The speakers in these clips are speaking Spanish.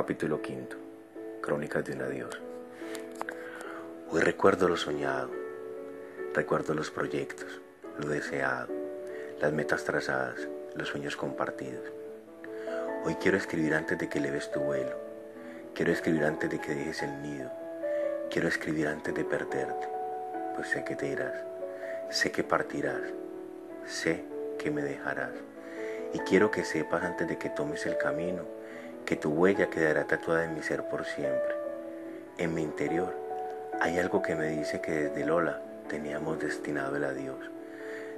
Capítulo quinto. Crónicas de un adiós. Hoy recuerdo lo soñado, recuerdo los proyectos, lo deseado, las metas trazadas, los sueños compartidos. Hoy quiero escribir antes de que leves tu vuelo, quiero escribir antes de que dejes el nido, quiero escribir antes de perderte, pues sé que te irás, sé que partirás, sé que me dejarás. Y quiero que sepas antes de que tomes el camino, que tu huella quedará tatuada en mi ser por siempre. En mi interior hay algo que me dice que desde Lola teníamos destinado el adiós.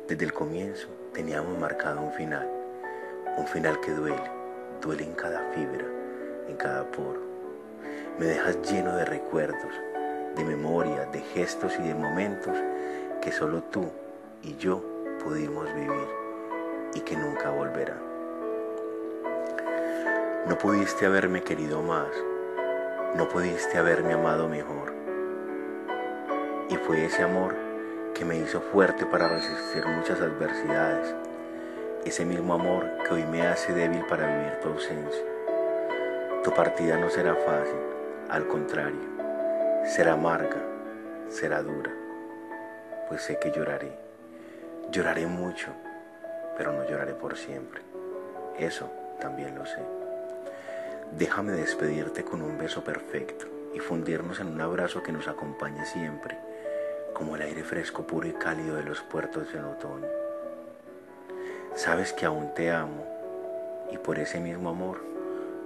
Desde el comienzo teníamos marcado un final, un final que duele, duele en cada fibra, en cada poro. Me dejas lleno de recuerdos, de memorias, de gestos y de momentos que solo tú y yo pudimos vivir y que nunca volverán. No pudiste haberme querido más, no pudiste haberme amado mejor. Y fue ese amor que me hizo fuerte para resistir muchas adversidades, ese mismo amor que hoy me hace débil para vivir tu ausencia. Tu partida no será fácil, al contrario, será amarga, será dura, pues sé que lloraré, lloraré mucho, pero no lloraré por siempre. Eso también lo sé. Déjame despedirte con un beso perfecto y fundirnos en un abrazo que nos acompañe siempre, como el aire fresco, puro y cálido de los puertos en otoño. Sabes que aún te amo y por ese mismo amor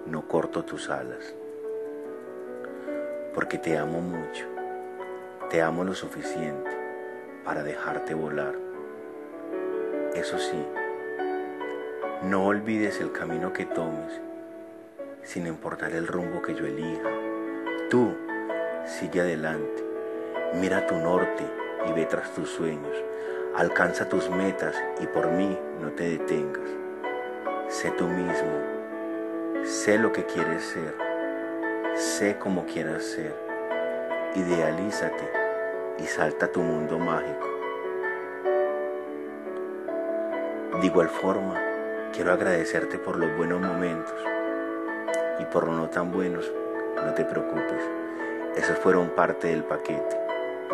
no corto tus alas, porque te amo mucho, te amo lo suficiente para dejarte volar. Eso sí, no olvides el camino que tomes sin importar el rumbo que yo elija. Tú sigue adelante, mira tu norte y ve tras tus sueños, alcanza tus metas y por mí no te detengas. Sé tú mismo, sé lo que quieres ser, sé cómo quieras ser, idealízate y salta tu mundo mágico. De igual forma, quiero agradecerte por los buenos momentos y por no tan buenos, no te preocupes. Esos fueron parte del paquete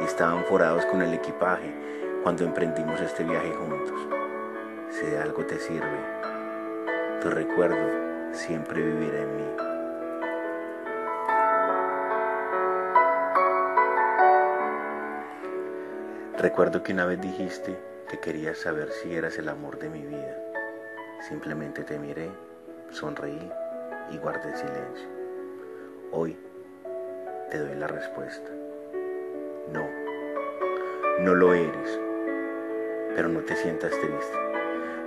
y estaban forados con el equipaje cuando emprendimos este viaje juntos. Si de algo te sirve, tu recuerdo siempre vivirá en mí. Recuerdo que una vez dijiste que querías saber si eras el amor de mi vida. Simplemente te miré, sonreí y guardé silencio. Hoy te doy la respuesta. No, no lo eres, pero no te sientas triste.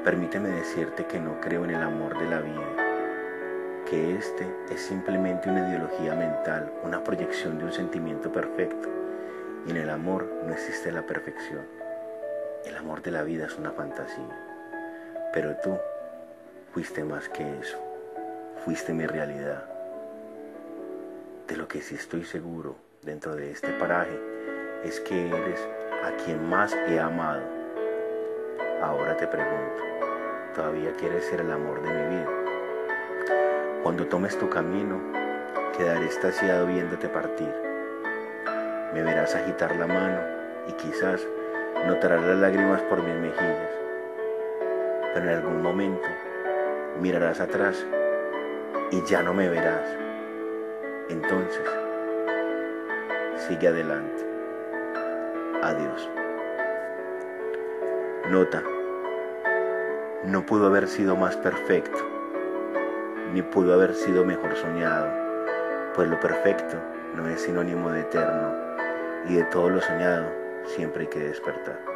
Permíteme decirte que no creo en el amor de la vida, que este es simplemente una ideología mental, una proyección de un sentimiento perfecto. Y en el amor no existe la perfección. El amor de la vida es una fantasía. Pero tú fuiste más que eso fuiste mi realidad. De lo que sí estoy seguro dentro de este paraje es que eres a quien más he amado. Ahora te pregunto, ¿todavía quieres ser el amor de mi vida? Cuando tomes tu camino, quedaré estasiado viéndote partir. Me verás agitar la mano y quizás notarás las lágrimas por mis mejillas. Pero en algún momento mirarás atrás y ya no me verás. Entonces, sigue adelante. Adiós. Nota, no pudo haber sido más perfecto, ni pudo haber sido mejor soñado, pues lo perfecto no es sinónimo de eterno, y de todo lo soñado siempre hay que despertar.